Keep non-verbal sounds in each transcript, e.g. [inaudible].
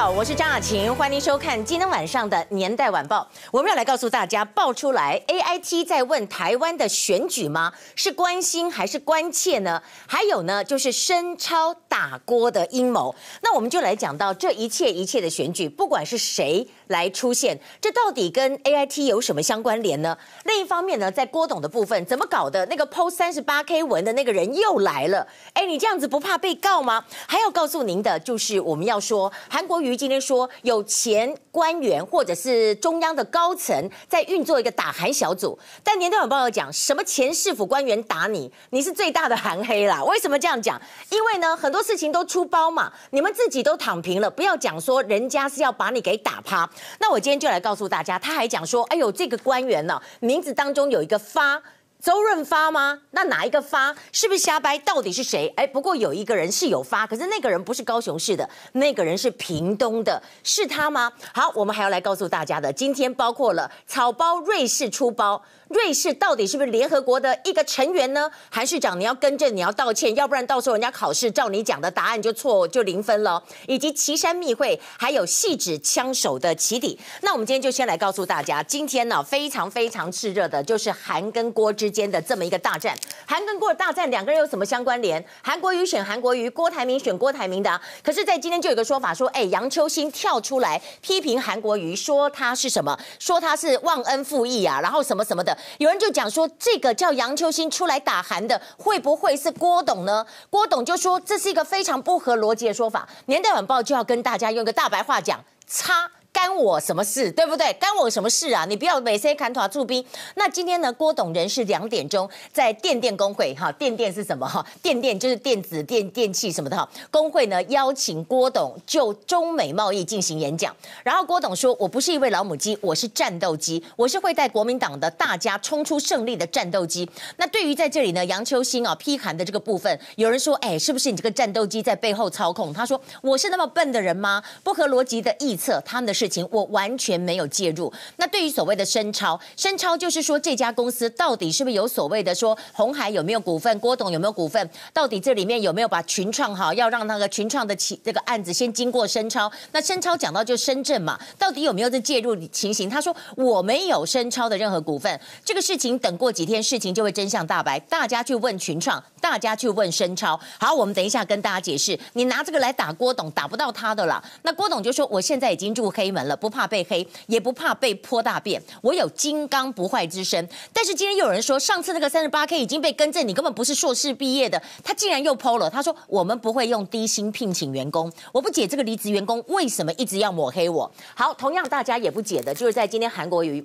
好，我是张雅琴，欢迎收看今天晚上的《年代晚报》。我们要来告诉大家，爆出来 AIT 在问台湾的选举吗？是关心还是关切呢？还有呢，就是深超打锅的阴谋。那我们就来讲到这一切一切的选举，不管是谁来出现，这到底跟 AIT 有什么相关联呢？另一方面呢，在郭董的部分，怎么搞的？那个 PO 三十八 K 文的那个人又来了。哎，你这样子不怕被告吗？还要告诉您的就是，我们要说韩。国瑜今天说，有前官员或者是中央的高层在运作一个打韩小组，但年代晚报要讲什么前市府官员打你，你是最大的韩黑啦。为什么这样讲？因为呢，很多事情都出包嘛，你们自己都躺平了，不要讲说人家是要把你给打趴。那我今天就来告诉大家，他还讲说，哎呦，这个官员呢，名字当中有一个发。周润发吗？那哪一个发？是不是瞎掰？到底是谁？哎，不过有一个人是有发，可是那个人不是高雄市的，那个人是屏东的，是他吗？好，我们还要来告诉大家的，今天包括了草包瑞士出包。瑞士到底是不是联合国的一个成员呢？韩市长，你要更正，你要道歉，要不然到时候人家考试照你讲的答案就错，就零分了。以及岐山密会，还有细指枪手的起底。那我们今天就先来告诉大家，今天呢非常非常炽热的，就是韩跟郭之间的这么一个大战。韩跟郭的大战，两个人有什么相关联？韩国瑜选韩国瑜，郭台铭选郭台铭的。可是，在今天就有个说法说，哎，杨秋兴跳出来批评韩国瑜，说他是什么？说他是忘恩负义啊，然后什么什么的。有人就讲说，这个叫杨秋兴出来打韩的，会不会是郭董呢？郭董就说这是一个非常不合逻辑的说法。年代晚报就要跟大家用一个大白话讲，擦。干我什么事，对不对？干我什么事啊？你不要每次砍头驻兵。那今天呢？郭董人是两点钟在电电工会哈，电电是什么哈？电电就是电子电电器什么的哈。工会呢邀请郭董就中美贸易进行演讲。然后郭董说：“我不是一位老母鸡，我是战斗机，我是会带国民党的大家冲出胜利的战斗机。”那对于在这里呢，杨秋兴啊批韩的这个部分，有人说：“哎，是不是你这个战斗机在背后操控？”他说：“我是那么笨的人吗？不合逻辑的臆测，他们的。”事情我完全没有介入。那对于所谓的深超，深超就是说这家公司到底是不是有所谓的说红海有没有股份，郭董有没有股份？到底这里面有没有把群创哈要让那个群创的起这个案子先经过深超？那深超讲到就深圳嘛，到底有没有这介入情形？他说我没有深超的任何股份。这个事情等过几天事情就会真相大白，大家去问群创，大家去问深超。好，我们等一下跟大家解释，你拿这个来打郭董，打不到他的啦。那郭董就说我现在已经入黑。门了，不怕被黑，也不怕被泼大便。我有金刚不坏之身。但是今天又有人说，上次那个三十八 K 已经被更正，你根本不是硕士毕业的。他竟然又 PO 了，他说我们不会用低薪聘请员工。我不解这个离职员工为什么一直要抹黑我。好，同样大家也不解的，就是在今天韩国有一。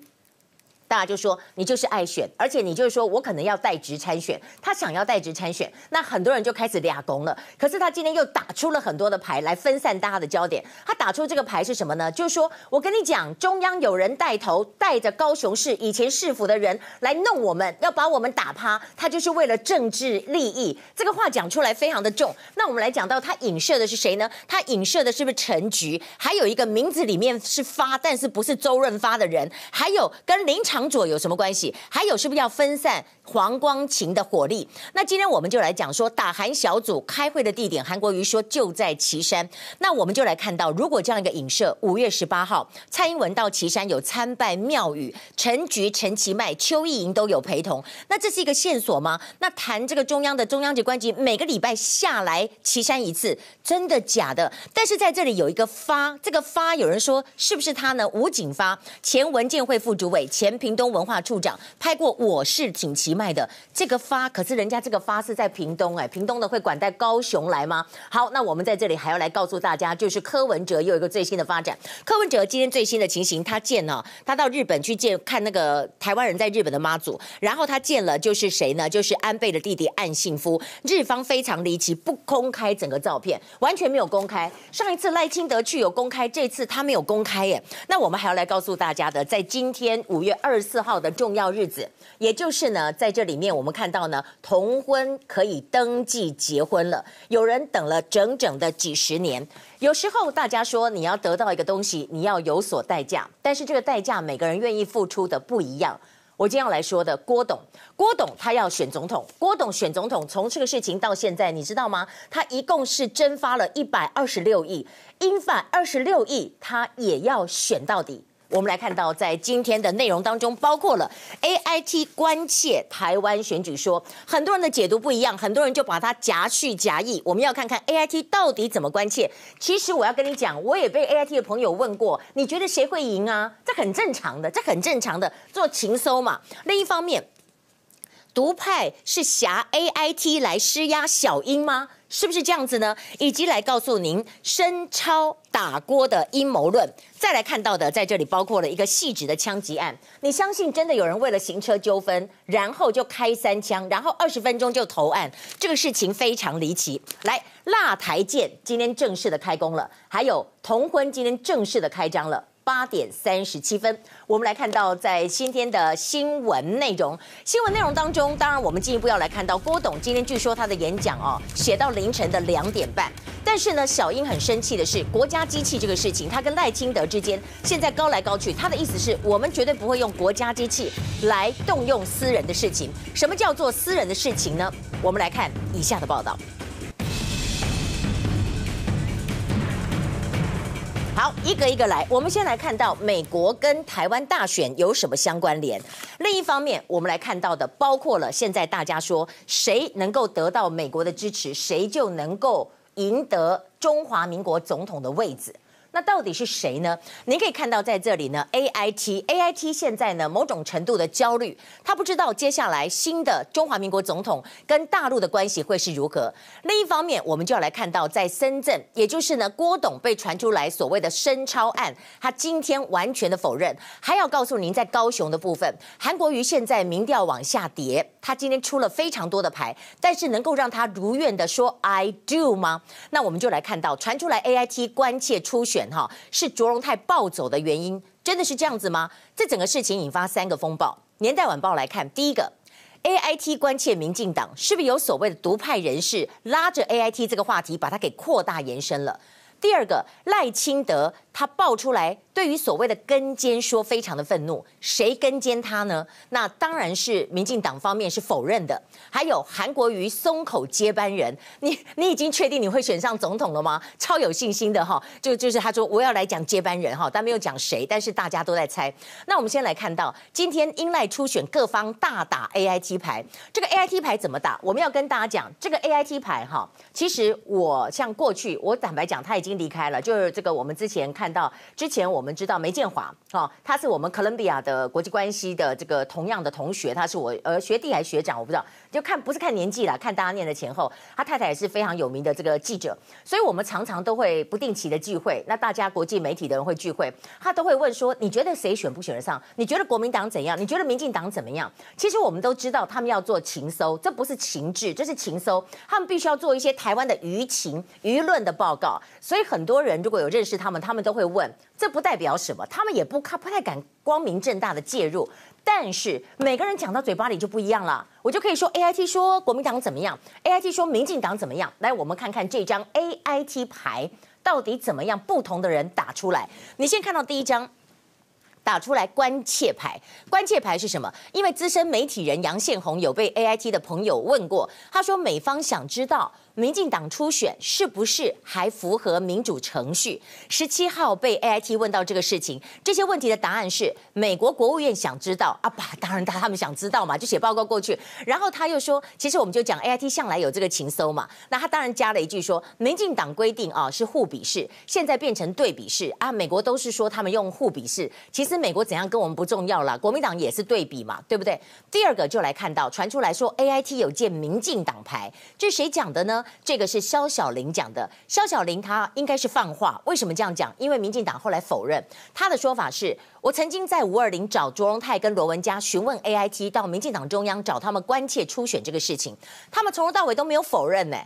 大家就说你就是爱选，而且你就是说我可能要代职参选，他想要代职参选，那很多人就开始俩攻了。可是他今天又打出了很多的牌来分散大家的焦点。他打出这个牌是什么呢？就是说我跟你讲，中央有人带头带着高雄市以前市府的人来弄我们，要把我们打趴，他就是为了政治利益。这个话讲出来非常的重。那我们来讲到他影射的是谁呢？他影射的是不是陈菊？还有一个名字里面是发，但是不是周润发的人，还有跟林场长左有什么关系？还有是不是要分散黄光芹的火力？那今天我们就来讲说打韩小组开会的地点，韩国瑜说就在旗山。那我们就来看到，如果这样一个影射，五月十八号蔡英文到旗山有参拜庙宇，陈菊、陈其迈、邱意莹都有陪同。那这是一个线索吗？那谈这个中央的中央级官级每个礼拜下来旗山一次，真的假的？但是在这里有一个发，这个发有人说是不是他呢？吴景发，前文建会副主委，前屏东文。化处长拍过，我是挺其卖的这个发，可是人家这个发是在屏东哎，屏东的会管带高雄来吗？好，那我们在这里还要来告诉大家，就是柯文哲又有一个最新的发展。柯文哲今天最新的情形，他见了，他到日本去见看那个台湾人在日本的妈祖，然后他见了就是谁呢？就是安倍的弟弟岸信夫。日方非常离奇，不公开整个照片，完全没有公开。上一次赖清德去有公开，这次他没有公开耶。那我们还要来告诉大家的，在今天五月二十四号。的重要日子，也就是呢，在在这里面我们看到呢，同婚可以登记结婚了。有人等了整整的几十年。有时候大家说你要得到一个东西，你要有所代价，但是这个代价每个人愿意付出的不一样。我今天要来说的郭董，郭董他要选总统，郭董选总统，从这个事情到现在，你知道吗？他一共是蒸发了一百二十六亿，英法二十六亿，他也要选到底。我们来看到，在今天的内容当中，包括了 AIT 关切台湾选举说，很多人的解读不一样，很多人就把它夹叙夹议。我们要看看 AIT 到底怎么关切。其实我要跟你讲，我也被 AIT 的朋友问过，你觉得谁会赢啊？这很正常的，这很正常的，做情搜嘛。另一方面，独派是挟 AIT 来施压小英吗？是不是这样子呢？以及来告诉您申超打锅的阴谋论。再来看到的，在这里包括了一个细致的枪击案。你相信真的有人为了行车纠纷，然后就开三枪，然后二十分钟就投案？这个事情非常离奇。来，辣台舰今天正式的开工了，还有同婚今天正式的开张了。八点三十七分，我们来看到在今天的新闻内容。新闻内容当中，当然我们进一步要来看到郭董今天据说他的演讲哦，写到凌晨的两点半。但是呢，小英很生气的是，国家机器这个事情，他跟赖清德之间现在高来高去。他的意思是我们绝对不会用国家机器来动用私人的事情。什么叫做私人的事情呢？我们来看以下的报道。好，一个一个来。我们先来看到美国跟台湾大选有什么相关联。另一方面，我们来看到的包括了现在大家说谁能够得到美国的支持，谁就能够赢得中华民国总统的位置。那到底是谁呢？您可以看到在这里呢，A I T A I T 现在呢某种程度的焦虑，他不知道接下来新的中华民国总统跟大陆的关系会是如何。另一方面，我们就要来看到在深圳，也就是呢郭董被传出来所谓的深超案，他今天完全的否认。还要告诉您，在高雄的部分，韩国瑜现在民调往下跌，他今天出了非常多的牌，但是能够让他如愿的说 I do 吗？那我们就来看到传出来 A I T 关切初选。哈，是卓荣泰暴走的原因，真的是这样子吗？这整个事情引发三个风暴。年代晚报来看，第一个，AIT 关切民进党，是不是有所谓的独派人士拉着 AIT 这个话题，把它给扩大延伸了？第二个，赖清德他爆出来。对于所谓的跟监说非常的愤怒，谁跟监他呢？那当然是民进党方面是否认的。还有韩国瑜松口接班人，你你已经确定你会选上总统了吗？超有信心的哈，就就是他说我要来讲接班人哈，但没有讲谁，但是大家都在猜。那我们先来看到今天英赖初选各方大打 AIT 牌，这个 AIT 牌怎么打？我们要跟大家讲这个 AIT 牌哈，其实我像过去我坦白讲他已经离开了，就是这个我们之前看看到之前我。们知道梅建华，啊，他是我们哥伦比亚的国际关系的这个同样的同学，他是我呃学弟还是学长，我不知道，就看不是看年纪啦，看大家念的前后。他太太也是非常有名的这个记者，所以我们常常都会不定期的聚会，那大家国际媒体的人会聚会，他都会问说，你觉得谁选不选得上？你觉得国民党怎样？你觉得民进党怎么样？其实我们都知道，他们要做情搜，这不是情治，这是情搜，他们必须要做一些台湾的舆情、舆论的报告，所以很多人如果有认识他们，他们都会问。这不代表什么，他们也不看，不太敢光明正大的介入。但是每个人讲到嘴巴里就不一样了，我就可以说 A I T 说国民党怎么样，A I T 说民进党怎么样。来，我们看看这张 A I T 牌到底怎么样，不同的人打出来。你先看到第一张，打出来关切牌，关切牌是什么？因为资深媒体人杨宪宏有被 A I T 的朋友问过，他说美方想知道。民进党初选是不是还符合民主程序？十七号被 AIT 问到这个事情，这些问题的答案是美国国务院想知道啊，吧，当然他他们想知道嘛，就写报告过去。然后他又说，其实我们就讲 AIT 向来有这个情搜嘛，那他当然加了一句说，民进党规定啊是互比式，现在变成对比式啊。美国都是说他们用互比式，其实美国怎样跟我们不重要了，国民党也是对比嘛，对不对？第二个就来看到传出来说 AIT 有见民进党牌，这是谁讲的呢？这个是萧小玲讲的，萧小玲她应该是放话，为什么这样讲？因为民进党后来否认，他的说法是我曾经在五二零找卓荣泰跟罗文嘉询问 AIT 到民进党中央找他们关切初选这个事情，他们从头到尾都没有否认呢。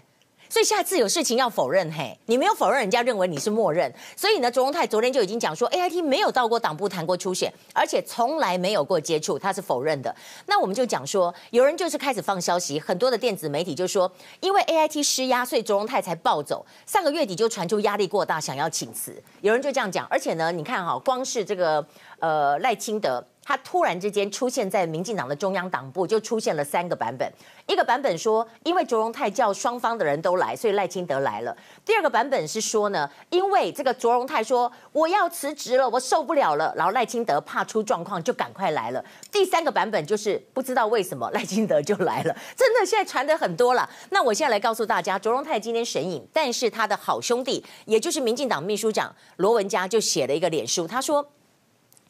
所以下次有事情要否认，嘿，你没有否认，人家认为你是默认。所以呢，卓荣泰昨天就已经讲说，AIT 没有到过党部谈过初选，而且从来没有过接触，他是否认的。那我们就讲说，有人就是开始放消息，很多的电子媒体就说，因为 AIT 施压，所以卓荣泰才暴走。上个月底就传出压力过大，想要请辞。有人就这样讲，而且呢，你看哈，光是这个呃赖清德。他突然之间出现在民进党的中央党部，就出现了三个版本。一个版本说，因为卓荣泰叫双方的人都来，所以赖清德来了。第二个版本是说呢，因为这个卓荣泰说我要辞职了，我受不了了，然后赖清德怕出状况就赶快来了。第三个版本就是不知道为什么赖清德就来了，真的现在传的很多了。那我现在来告诉大家，卓荣泰今天神隐，但是他的好兄弟，也就是民进党秘书长罗文嘉就写了一个脸书，他说。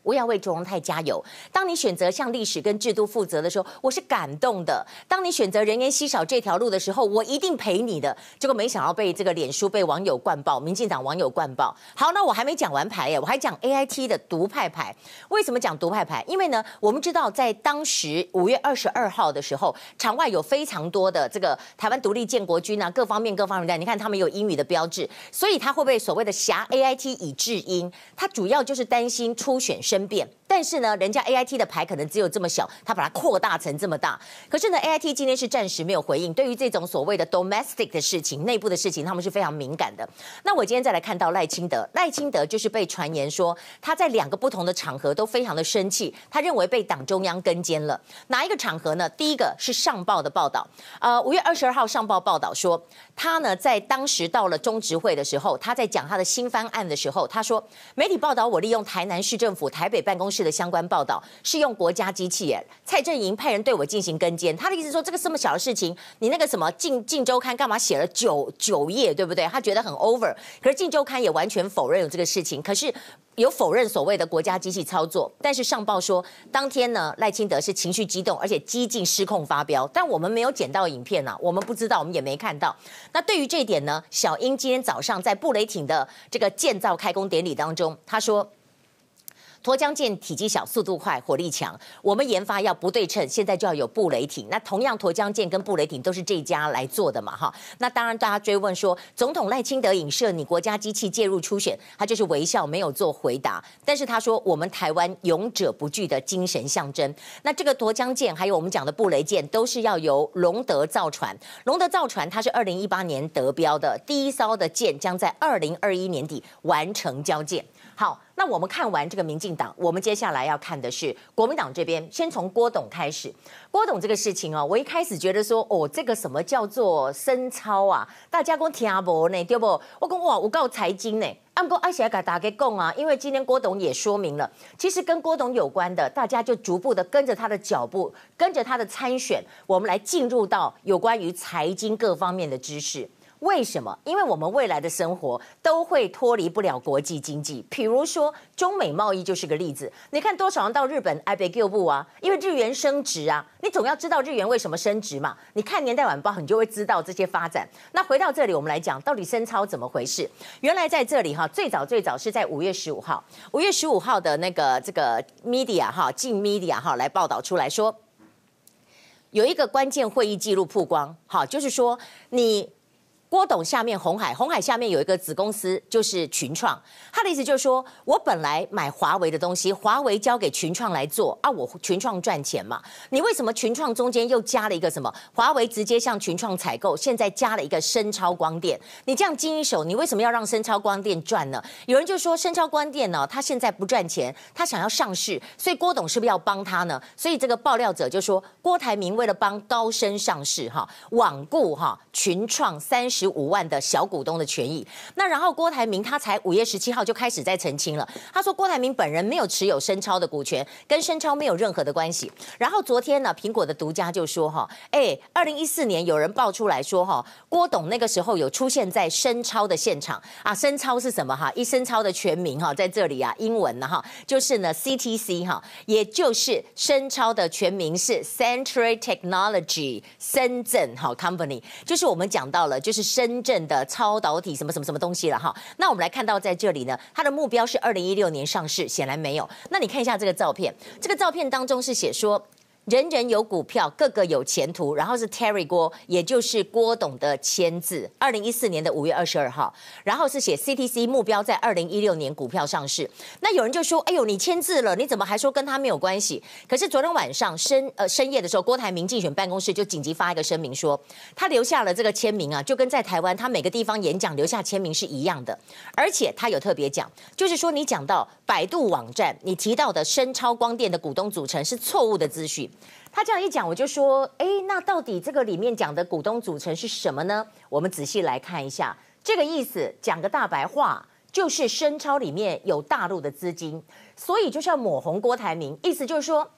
我要为卓荣泰加油。当你选择向历史跟制度负责的时候，我是感动的。当你选择人烟稀少这条路的时候，我一定陪你的。结果没想到被这个脸书被网友灌爆，民进党网友灌爆。好，那我还没讲完牌耶，我还讲 AIT 的独派牌。为什么讲独派牌？因为呢，我们知道在当时五月二十二号的时候，场外有非常多的这个台湾独立建国军啊，各方面各方面的，你看他们有英语的标志，所以他会被所谓的挟 AIT 以制英？他主要就是担心初选申辩，但是呢，人家 A I T 的牌可能只有这么小，他把它扩大成这么大。可是呢，A I T 今天是暂时没有回应。对于这种所谓的 domestic 的事情、内部的事情，他们是非常敏感的。那我今天再来看到赖清德，赖清德就是被传言说他在两个不同的场合都非常的生气，他认为被党中央跟监了。哪一个场合呢？第一个是上报的报道，呃，五月二十二号上报报道说，他呢在当时到了中执会的时候，他在讲他的新方案的时候，他说媒体报道我利用台南市政府台北办公室的相关报道是用国家机器耶，蔡正营派人对我进行跟监。他的意思说，这个这么小的事情，你那个什么《镜镜周刊》干嘛写了九九页，对不对？他觉得很 over。可是《镜周刊》也完全否认有这个事情，可是有否认所谓的国家机器操作。但是上报说，当天呢，赖清德是情绪激动，而且激进失控发飙。但我们没有捡到影片呐、啊，我们不知道，我们也没看到。那对于这一点呢，小英今天早上在布雷艇的这个建造开工典礼当中，他说。沱江舰体积小、速度快、火力强。我们研发要不对称，现在就要有布雷艇。那同样，沱江舰跟布雷艇都是这家来做的嘛，哈。那当然，大家追问说，总统赖清德影射你国家机器介入初选，他就是微笑，没有做回答。但是他说，我们台湾勇者不惧的精神象征。那这个沱江舰，还有我们讲的布雷舰，都是要由龙德造船。龙德造船，它是二零一八年得标的第一艘的舰，将在二零二一年底完成交舰。好，那我们看完这个民进党，我们接下来要看的是国民党这边。先从郭董开始，郭董这个事情哦，我一开始觉得说，哦，这个什么叫做深操啊？大家讲听无呢，对不？我讲哇，我告财经呢，按过阿霞给大家讲啊，因为今天郭董也说明了，其实跟郭董有关的，大家就逐步的跟着他的脚步，跟着他的参选，我们来进入到有关于财经各方面的知识。为什么？因为我们未来的生活都会脱离不了国际经济。比如说中美贸易就是个例子。你看多少人到日本爱被救不啊？因为日元升值啊。你总要知道日元为什么升值嘛？你看年代晚报，你就会知道这些发展。那回到这里，我们来讲到底深操怎么回事？原来在这里哈，最早最早是在五月十五号，五月十五号的那个这个 media 哈，镜 media 哈来报道出来说，有一个关键会议记录曝光，好，就是说你。郭董下面红海，红海下面有一个子公司，就是群创。他的意思就是说，我本来买华为的东西，华为交给群创来做啊，我群创赚钱嘛。你为什么群创中间又加了一个什么？华为直接向群创采购，现在加了一个深超光电。你这样经一手，你为什么要让深超光电赚呢？有人就说深超光电呢，他现在不赚钱，他想要上市，所以郭董是不是要帮他呢？所以这个爆料者就说，郭台铭为了帮高升上市，哈，罔顾哈群创三十。十五万的小股东的权益，那然后郭台铭他才五月十七号就开始在澄清了，他说郭台铭本人没有持有深超的股权，跟深超没有任何的关系。然后昨天呢，苹果的独家就说哈，哎，二零一四年有人爆出来说哈，郭董那个时候有出现在深超的现场啊，深超是什么哈？一深超的全名哈，在这里啊，英文呢哈，就是呢 CTC 哈，也就是深超的全名是 Century Technology 深圳哈 Company，就是我们讲到了就是。深圳的超导体什么什么什么东西了哈？那我们来看到在这里呢，它的目标是二零一六年上市，显然没有。那你看一下这个照片，这个照片当中是写说人人有股票，个个有前途。然后是 Terry 郭，也就是郭董的签字，二零一四年的五月二十二号。然后是写 CTC 目标在二零一六年股票上市。那有人就说：“哎呦，你签字了，你怎么还说跟他没有关系？”可是昨天晚上深呃深夜的时候，郭台铭竞选办公室就紧急发一个声明说，他留下了这个签名啊，就跟在台湾他每个地方演讲留下签名是一样的。而且他有特别讲，就是说你讲到百度网站，你提到的深超光电的股东组成是错误的资讯。他这样一讲，我就说，哎，那到底这个里面讲的股东组成是什么呢？我们仔细来看一下，这个意思讲个大白话，就是深超里面有大陆的资金，所以就是要抹红郭台铭，意思就是说。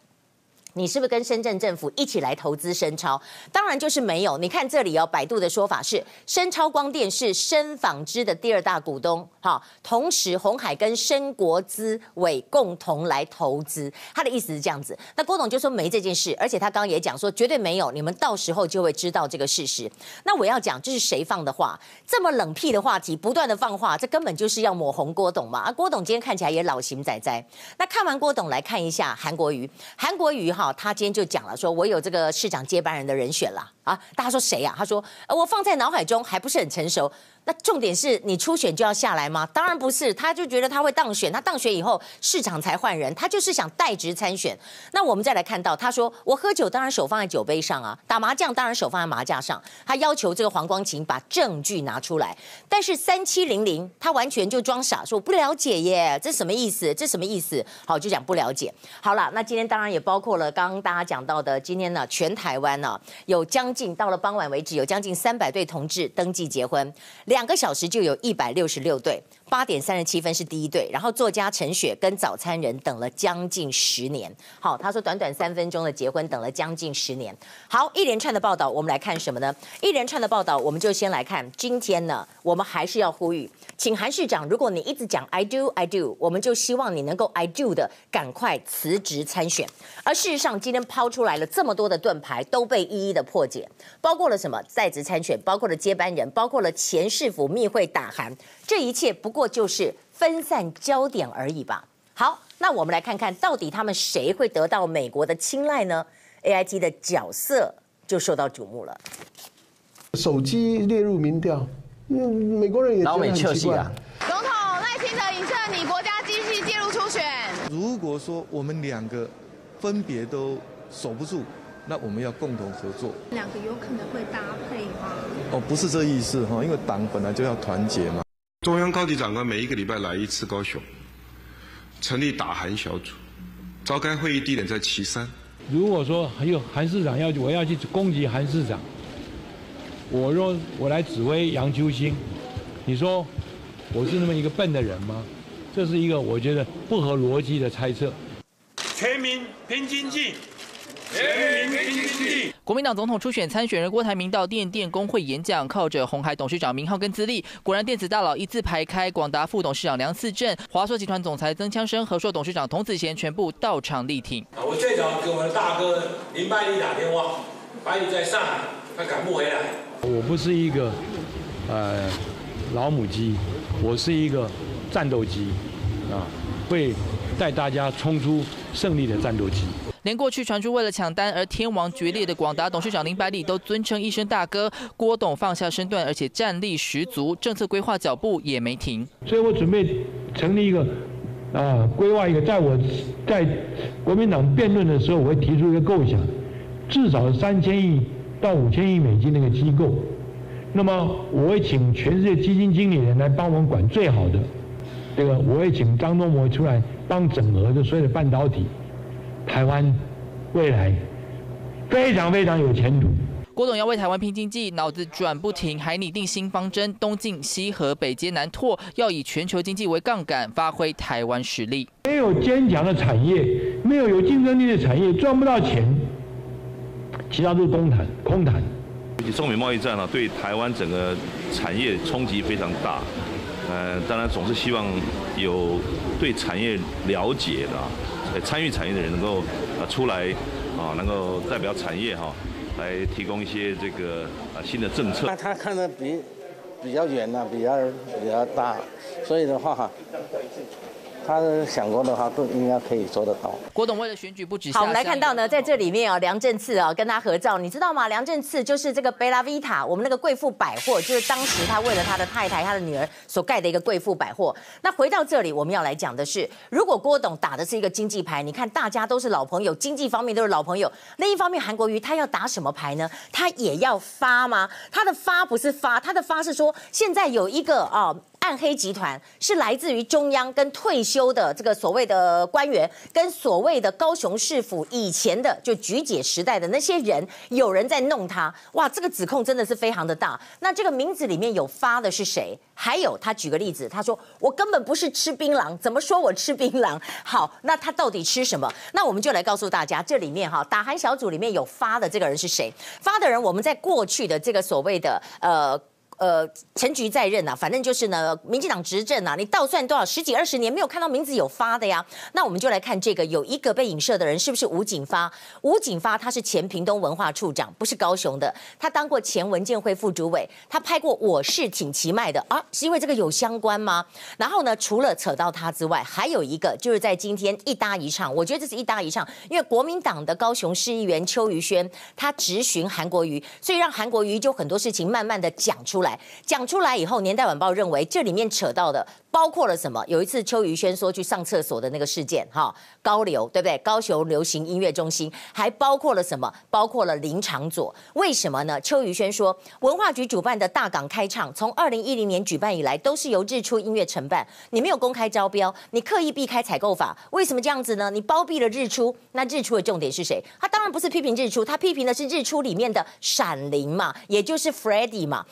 你是不是跟深圳政府一起来投资深超？当然就是没有。你看这里哦，百度的说法是深超光电是深纺织的第二大股东，哈。同时鸿海跟深国资委共同来投资，他的意思是这样子。那郭董就说没这件事，而且他刚刚也讲说绝对没有，你们到时候就会知道这个事实。那我要讲这是谁放的话？这么冷僻的话题不断的放话，这根本就是要抹红郭董嘛。啊，郭董今天看起来也老型仔仔。那看完郭董来看一下韩国瑜，韩国瑜哈。好，他今天就讲了，说我有这个市长接班人的人选了啊！大家说谁呀？他说我放在脑海中还不是很成熟。那重点是你初选就要下来吗？当然不是，他就觉得他会当选，他当选以后市场才换人，他就是想代职参选。那我们再来看到，他说我喝酒当然手放在酒杯上啊，打麻将当然手放在麻将上。他要求这个黄光芹把证据拿出来，但是三七零零他完全就装傻，说我不了解耶，这什么意思？这什么意思？好，就讲不了解。好了，那今天当然也包括了刚刚大家讲到的，今天呢全台湾呢有将近到了傍晚为止有将近三百对同志登记结婚。两个小时就有一百六十六对，八点三十七分是第一对，然后作家陈雪跟早餐人等了将近十年。好，他说短短三分钟的结婚等了将近十年。好，一连串的报道，我们来看什么呢？一连串的报道，我们就先来看今天呢，我们还是要呼吁，请韩市长，如果你一直讲 I do I do，我们就希望你能够 I do 的赶快辞职参选。而事实上，今天抛出来了这么多的盾牌，都被一一的破解，包括了什么在职参选，包括了接班人，包括了前市府。密会打函，这一切不过就是分散焦点而已吧。好，那我们来看看到底他们谁会得到美国的青睐呢？AIT 的角色就受到瞩目了。手机列入民调，美国人也觉得很奇怪。总统赖清德影射你国家机器介入初选。如果说我们两个分别都守不住。那我们要共同合作，两个有可能会搭配吗？哦，不是这意思哈，因为党本来就要团结嘛。中央高级长官每一个礼拜来一次高雄，成立打韩小组，召开会议地点在岐山。如果说还有韩市长要我要去攻击韩市长，我若我来指挥杨秋兴，你说我是那么一个笨的人吗？这是一个我觉得不合逻辑的猜测。全民拼经济全民拼经济。国民党总统初选参选人郭台铭到电电工会演讲，靠着红海董事长名号跟资历，果然电子大佬一字排开，广达副董事长梁嗣正、华硕集团总裁曾枪生、和硕董事长童子贤全部到场力挺。我最早给我的大哥林百里打电话，百里在上海，他赶不回来。我不是一个呃老母鸡，我是一个战斗机啊，会带大家冲出胜利的战斗机。连过去传出为了抢单而天王决裂的广达董事长林百里都尊称一声大哥，郭董放下身段，而且战力十足，政策规划脚步也没停。所以我准备成立一个啊，规划一个，在我在国民党辩论的时候，我会提出一个构想，至少三千亿到五千亿美金那个机构，那么我会请全世界基金经理人来帮我们管最好的，这个我会请张忠谋出来帮整合的所有的半导体。台湾未来非常非常有前途。郭董要为台湾拼经济，脑子转不停，还拟定新方针：东进西合，北接南拓，要以全球经济为杠杆，发挥台湾实力。没有坚强的产业，没有有竞争力的产业，赚不到钱，其他都是空谈。空谈。中美贸易战呢，对台湾整个产业冲击非常大。呃，当然总是希望有对产业了解的。参与产业的人能够啊出来啊，能够代表产业哈，来提供一些这个啊新的政策。那他看的比比较远呐，比较比较大，所以的话哈，他想过的话，都应该可以做得到。郭董为了选举不止。好，我们来看到呢，在这里面啊，梁振次啊跟他合照，你知道吗？梁振次就是这个贝拉维塔，我们那个贵妇百货，就是当时他为了他的太太、他的女儿所盖的一个贵妇百货。那回到这里，我们要来讲的是，如果郭董打的是一个经济牌，你看大家都是老朋友，经济方面都是老朋友。另一方面，韩国瑜他要打什么牌呢？他也要发吗？他的发不是发，他的发是说现在有一个啊。暗黑集团是来自于中央跟退休的这个所谓的官员，跟所谓的高雄市府以前的就菊姐时代的那些人，有人在弄他。哇，这个指控真的是非常的大。那这个名字里面有发的是谁？还有他举个例子，他说我根本不是吃槟榔，怎么说我吃槟榔？好，那他到底吃什么？那我们就来告诉大家，这里面哈打韩小组里面有发的这个人是谁？发的人我们在过去的这个所谓的呃。呃，陈局在任呐、啊，反正就是呢，民进党执政、啊，你倒算多少十几二十年没有看到名字有发的呀？那我们就来看这个，有一个被影射的人是不是吴景发？吴景发他是前屏东文化处长，不是高雄的，他当过前文建会副主委，他拍过《我是挺奇迈》的啊，是因为这个有相关吗？然后呢，除了扯到他之外，还有一个就是在今天一搭一唱，我觉得这是一搭一唱，因为国民党的高雄市议员邱于轩他质询韩国瑜，所以让韩国瑜就很多事情慢慢的讲出来。讲出来以后，《年代晚报》认为这里面扯到的包括了什么？有一次邱于轩说去上厕所的那个事件，哈，高流对不对？高雄流行音乐中心还包括了什么？包括了林昶佐。为什么呢？邱于轩说，文化局主办的大港开唱，从二零一零年举办以来，都是由日出音乐承办。你没有公开招标，你刻意避开采购法，为什么这样子呢？你包庇了日出，那日出的重点是谁？他当然不是批评日出，他批评的是日出里面的闪灵嘛，也就是 Freddie 嘛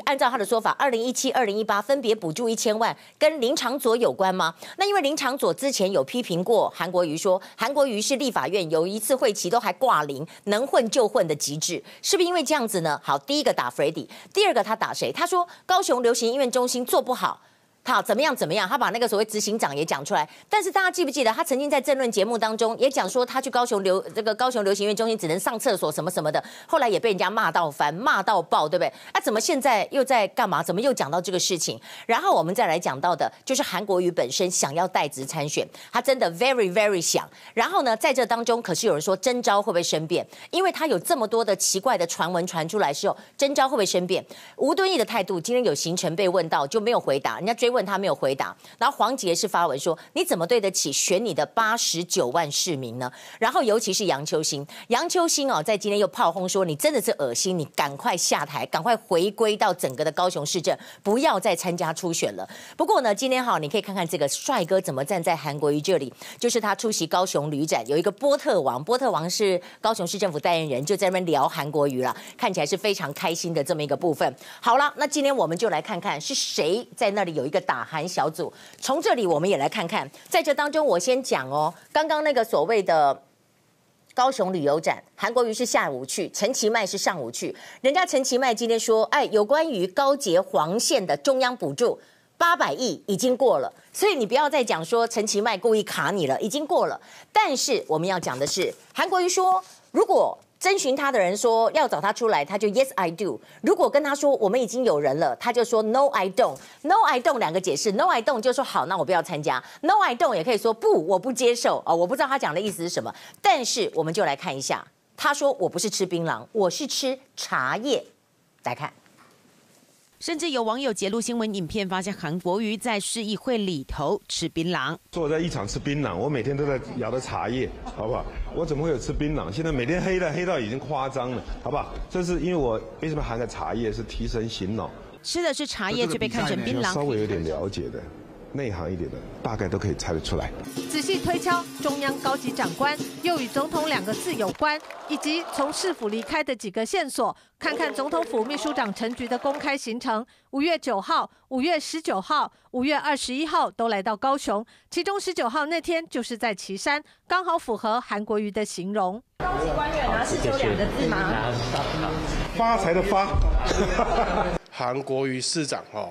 按照他的说法，二零一七、二零一八分别补助一千万，跟林长佐有关吗？那因为林长佐之前有批评过韩国瑜，说韩国瑜是立法院有一次会期都还挂零，能混就混的极致，是不是因为这样子呢？好，第一个打 Freddie，第二个他打谁？他说高雄流行音乐中心做不好。好，怎么样？怎么样？他把那个所谓执行长也讲出来。但是大家记不记得，他曾经在政论节目当中也讲说，他去高雄流这个高雄流行音乐中心只能上厕所什么什么的。后来也被人家骂到翻，骂到爆，对不对？那、啊、怎么现在又在干嘛？怎么又讲到这个事情？然后我们再来讲到的，就是韩国瑜本身想要代职参选，他真的 very very 想。然后呢，在这当中，可是有人说征召会不会生变？因为他有这么多的奇怪的传闻传出来时候，征召会不会生变？吴敦义的态度，今天有行程被问到就没有回答，人家追。问他没有回答，然后黄杰是发文说：“你怎么对得起选你的八十九万市民呢？”然后尤其是杨秋兴，杨秋兴哦，在今天又炮轰说：“你真的是恶心，你赶快下台，赶快回归到整个的高雄市政，不要再参加初选了。”不过呢，今天哈，你可以看看这个帅哥怎么站在韩国瑜这里，就是他出席高雄旅展，有一个波特王，波特王是高雄市政府代言人，就在那边聊韩国瑜了，看起来是非常开心的这么一个部分。好了，那今天我们就来看看是谁在那里有一个。打韩小组，从这里我们也来看看，在这当中我先讲哦，刚刚那个所谓的高雄旅游展，韩国瑜是下午去，陈其迈是上午去，人家陈其迈今天说，哎，有关于高捷黄线的中央补助八百亿已经过了，所以你不要再讲说陈其迈故意卡你了，已经过了。但是我们要讲的是，韩国瑜说如果。征询他的人说要找他出来，他就 Yes I do。如果跟他说我们已经有人了，他就说 No I don't。No I don't 两个解释，No I don't 就说好，那我不要参加。No I don't 也可以说不，我不接受啊、哦，我不知道他讲的意思是什么。但是我们就来看一下，他说我不是吃槟榔，我是吃茶叶。来看。甚至有网友截录新闻影片，发现韩国瑜在市议会里头吃槟榔。坐在一场吃槟榔，我每天都在摇的茶叶，好不好？我怎么会有吃槟榔？现在每天黑的黑到已经夸张了，好不好？这是因为我为什么含的茶叶是提神醒脑？吃的是茶叶却被看成槟榔。稍微有点了解的。内行一点的，大概都可以猜得出来。仔细推敲，中央高级长官又与总统两个字有关，以及从市府离开的几个线索，看看总统府秘书长陈菊的公开行程：五月九号、五月十九号、五月二十一号都来到高雄，其中十九号那天就是在旗山，刚好符合韩国瑜的形容。高级官员啊，是只有两个字吗？发财的发。[laughs] 韩国瑜市长哦。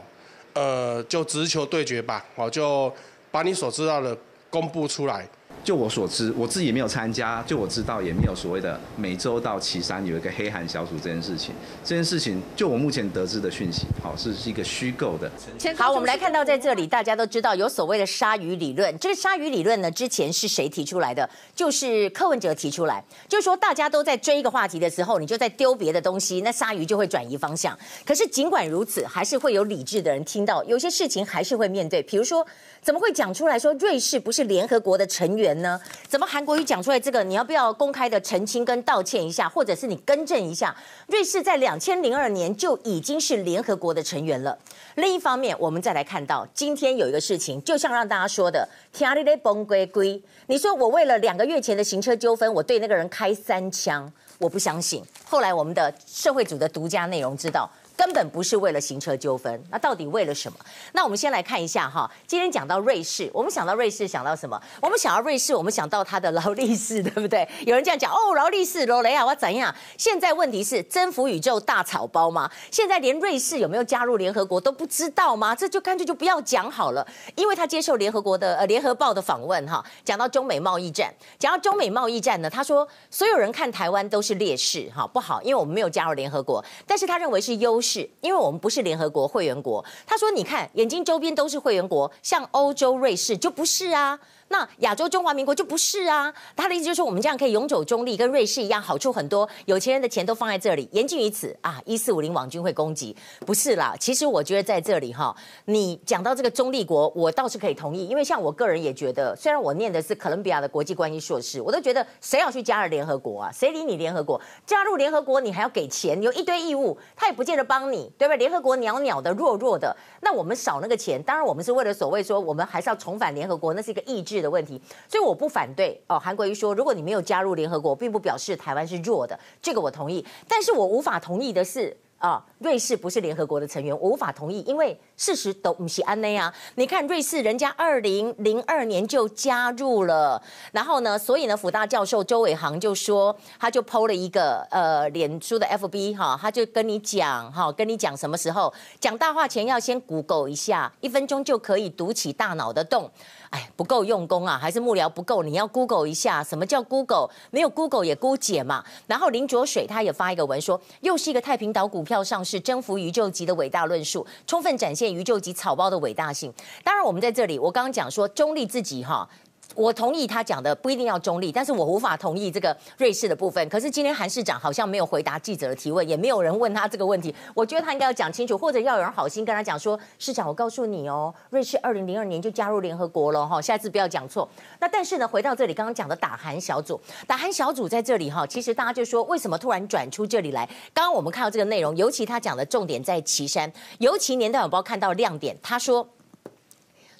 呃，就直球对决吧，我就把你所知道的公布出来。就我所知，我自己也没有参加。就我知道，也没有所谓的每周到岐山有一个黑函小组这件事情。这件事情，就我目前得知的讯息，好是是一个虚构的。好，我们来看到在这里，大家都知道有所谓的鲨鱼理论。这个鲨鱼理论呢，之前是谁提出来的？就是柯文哲提出来，就是说大家都在追一个话题的时候，你就在丢别的东西，那鲨鱼就会转移方向。可是尽管如此，还是会有理智的人听到，有些事情还是会面对。比如说，怎么会讲出来说瑞士不是联合国的成员？人呢？怎么韩国瑜讲出来这个？你要不要公开的澄清跟道歉一下，或者是你更正一下？瑞士在两千零二年就已经是联合国的成员了。另一方面，我们再来看到今天有一个事情，就像让大家说的，天里的崩龟龟。你说我为了两个月前的行车纠纷，我对那个人开三枪，我不相信。后来我们的社会组的独家内容知道。根本不是为了行车纠纷，那到底为了什么？那我们先来看一下哈。今天讲到瑞士，我们想到瑞士想到什么？我们想到瑞士，我们想到他的劳力士，[laughs] 对不对？有人这样讲哦，劳力士、罗雷亚，我怎样？现在问题是征服宇宙大草包吗？现在连瑞士有没有加入联合国都不知道吗？这就干脆就不要讲好了。因为他接受联合国的呃联合报的访问哈，讲到中美贸易战，讲到中美贸易战呢，他说所有人看台湾都是劣势哈，不好，因为我们没有加入联合国，但是他认为是优势。是，因为我们不是联合国会员国。他说：“你看，眼睛周边都是会员国，像欧洲、瑞士就不是啊。”那亚洲中华民国就不是啊，他的意思就是，我们这样可以永久中立，跟瑞士一样，好处很多，有钱人的钱都放在这里。言尽于此啊，一四五零网军会攻击，不是啦。其实我觉得在这里哈，你讲到这个中立国，我倒是可以同意，因为像我个人也觉得，虽然我念的是哥伦比亚的国际关系硕士，我都觉得谁要去加入联合国啊？谁理你联合国？加入联合国你还要给钱，有一堆义务，他也不见得帮你，对不对？联合国鸟鸟的，弱弱的，那我们少那个钱，当然我们是为了所谓说，我们还是要重返联合国，那是一个意志的问题，所以我不反对哦。韩国瑜说，如果你没有加入联合国，并不表示台湾是弱的，这个我同意。但是我无法同意的是。啊、瑞士不是联合国的成员，我无法同意，因为事实都不是安内啊。你看瑞士，人家二零零二年就加入了，然后呢，所以呢，辅大教授周伟航就说，他就剖了一个呃脸书的 FB 哈，他就跟你讲哈，跟你讲什么时候讲大话前要先 Google 一下，一分钟就可以读起大脑的洞。哎，不够用功啊，还是幕僚不够？你要 Google 一下，什么叫 Google？没有 Google 也姑姐嘛。然后林卓水他也发一个文说，又是一个太平岛股票上市，征服宇宙级的伟大论述，充分展现宇宙级草包的伟大性。当然，我们在这里，我刚刚讲说中立自己哈。我同意他讲的不一定要中立，但是我无法同意这个瑞士的部分。可是今天韩市长好像没有回答记者的提问，也没有人问他这个问题。我觉得他应该要讲清楚，或者要有人好心跟他讲说：市长，我告诉你哦，瑞士二零零二年就加入联合国了哈，下次不要讲错。那但是呢，回到这里刚刚讲的打韩小组，打韩小组在这里哈，其实大家就说为什么突然转出这里来？刚刚我们看到这个内容，尤其他讲的重点在岐山，尤其年代晚报看到亮点，他说。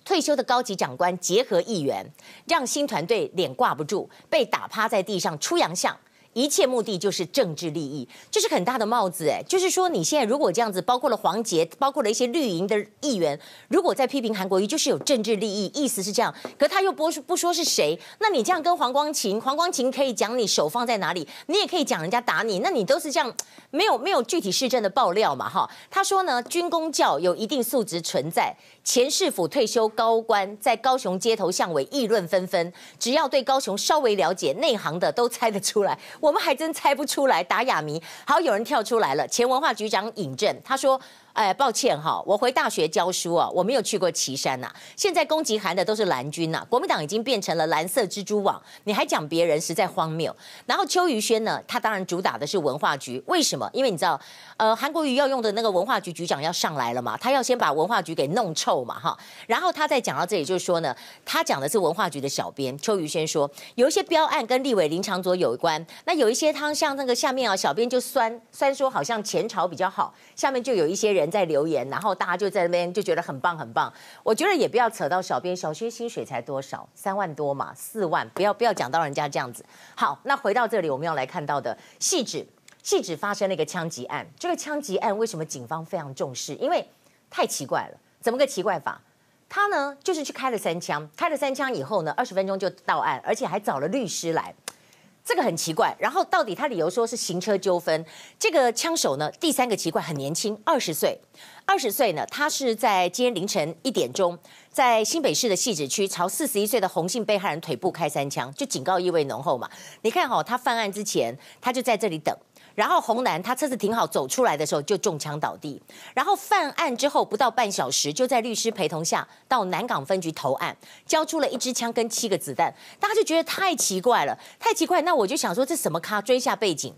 退休的高级长官结合议员，让新团队脸挂不住，被打趴在地上出洋相。一切目的就是政治利益，这是很大的帽子哎。就是说，你现在如果这样子，包括了黄杰，包括了一些绿营的议员，如果在批评韩国瑜，就是有政治利益，意思是这样。可他又不不说是谁，那你这样跟黄光芹，黄光芹可以讲你手放在哪里，你也可以讲人家打你，那你都是这样，没有没有具体事证的爆料嘛哈。他说呢，军公教有一定素质存在。前市府退休高官在高雄街头巷尾议论纷纷，只要对高雄稍微了解内行的都猜得出来，我们还真猜不出来。打哑谜，好，有人跳出来了，前文化局长尹正，他说。哎，抱歉哈，我回大学教书啊，我没有去过岐山呐。现在攻击韩的都是蓝军呐，国民党已经变成了蓝色蜘蛛网，你还讲别人，实在荒谬。然后邱于轩呢，他当然主打的是文化局，为什么？因为你知道，呃，韩国瑜要用的那个文化局局长要上来了嘛，他要先把文化局给弄臭嘛，哈。然后他再讲到这里，就是说呢，他讲的是文化局的小编邱于轩说，有一些标案跟立委林长佐有关，那有一些他像那个下面啊，小编就酸酸说好像前朝比较好，下面就有一些人。人在留言，然后大家就在那边就觉得很棒很棒。我觉得也不要扯到小编，小学薪水才多少？三万多嘛，四万，不要不要讲到人家这样子。好，那回到这里，我们要来看到的汐止，汐止发生了一个枪击案。这个枪击案为什么警方非常重视？因为太奇怪了，怎么个奇怪法？他呢就是去开了三枪，开了三枪以后呢，二十分钟就到案，而且还找了律师来。这个很奇怪。然后到底他理由说是行车纠纷，这个枪手呢，第三个奇怪，很年轻，二十岁。二十岁呢，他是在今天凌晨一点钟，在新北市的汐止区朝四十一岁的洪姓被害人腿部开三枪，就警告意味浓厚嘛。你看哈、哦，他犯案之前，他就在这里等。然后红男他车子停好走出来的时候就中枪倒地，然后犯案之后不到半小时就在律师陪同下到南港分局投案，交出了一支枪跟七个子弹，大家就觉得太奇怪了，太奇怪。那我就想说这什么咖？追下背景。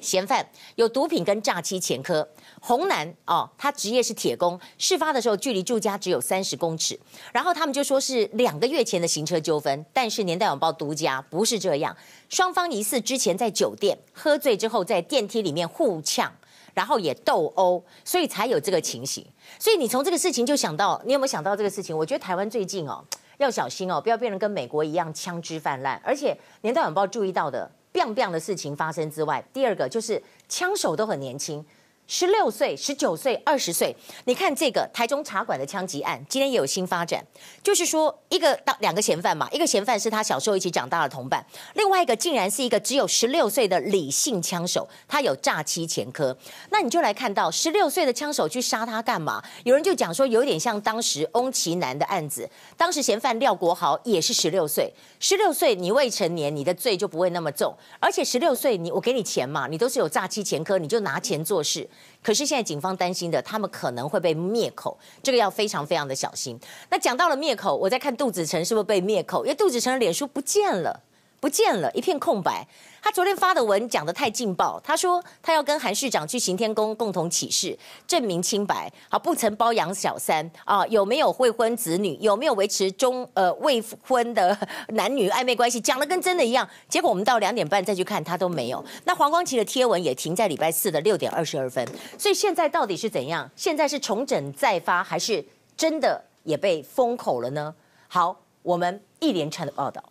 嫌犯有毒品跟诈欺前科，洪男哦，他职业是铁工，事发的时候距离住家只有三十公尺，然后他们就说是两个月前的行车纠纷，但是年代晚报独家不是这样，双方疑似之前在酒店喝醉之后在电梯里面互呛，然后也斗殴，所以才有这个情形。所以你从这个事情就想到，你有没有想到这个事情？我觉得台湾最近哦要小心哦，不要变成跟美国一样枪支泛滥，而且年代晚报注意到的。变变的事情发生之外，第二个就是枪手都很年轻。十六岁、十九岁、二十岁，你看这个台中茶馆的枪击案，今天也有新发展，就是说一个当两个嫌犯嘛，一个嫌犯是他小时候一起长大的同伴，另外一个竟然是一个只有十六岁的李姓枪手，他有诈欺前科。那你就来看到十六岁的枪手去杀他干嘛？有人就讲说有点像当时翁奇南的案子，当时嫌犯廖国豪也是十六岁，十六岁你未成年，你的罪就不会那么重，而且十六岁你我给你钱嘛，你都是有诈欺前科，你就拿钱做事。可是现在警方担心的，他们可能会被灭口，这个要非常非常的小心。那讲到了灭口，我在看杜子成是不是被灭口？因为杜子成的脸书不见了。不见了，一片空白。他昨天发的文讲得太劲爆，他说他要跟韩市长去行天宫共同起誓，证明清白，好，不曾包养小三啊，有没有未婚子女，有没有维持中呃未婚的男女暧昧关系，讲得跟真的一样。结果我们到两点半再去看，他都没有。那黄光琪的贴文也停在礼拜四的六点二十二分。所以现在到底是怎样？现在是重整再发，还是真的也被封口了呢？好，我们一连串的报道。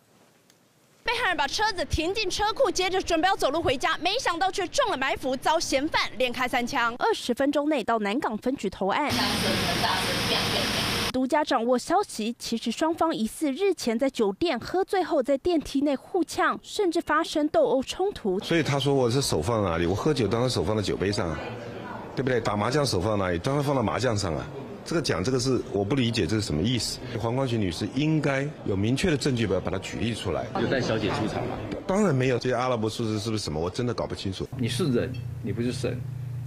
被害人把车子停进车库，接着准备要走路回家，没想到却中了埋伏，遭嫌犯连开三枪。二十分钟内到南港分局投案。独家掌握消息，其实双方疑似日前在酒店喝醉后，在电梯内互呛，甚至发生斗殴冲突。所以他说我是手放哪里？我喝酒当然手放在酒杯上啊，对不对？打麻将手放哪里？当然放到麻将上啊。这个讲这个是我不理解，这是什么意思？黄光群女士应该有明确的证据，把把它举例出来。有带小姐出场吗？当然没有。这些阿拉伯数字是不是什么？我真的搞不清楚。你是人，你不是神，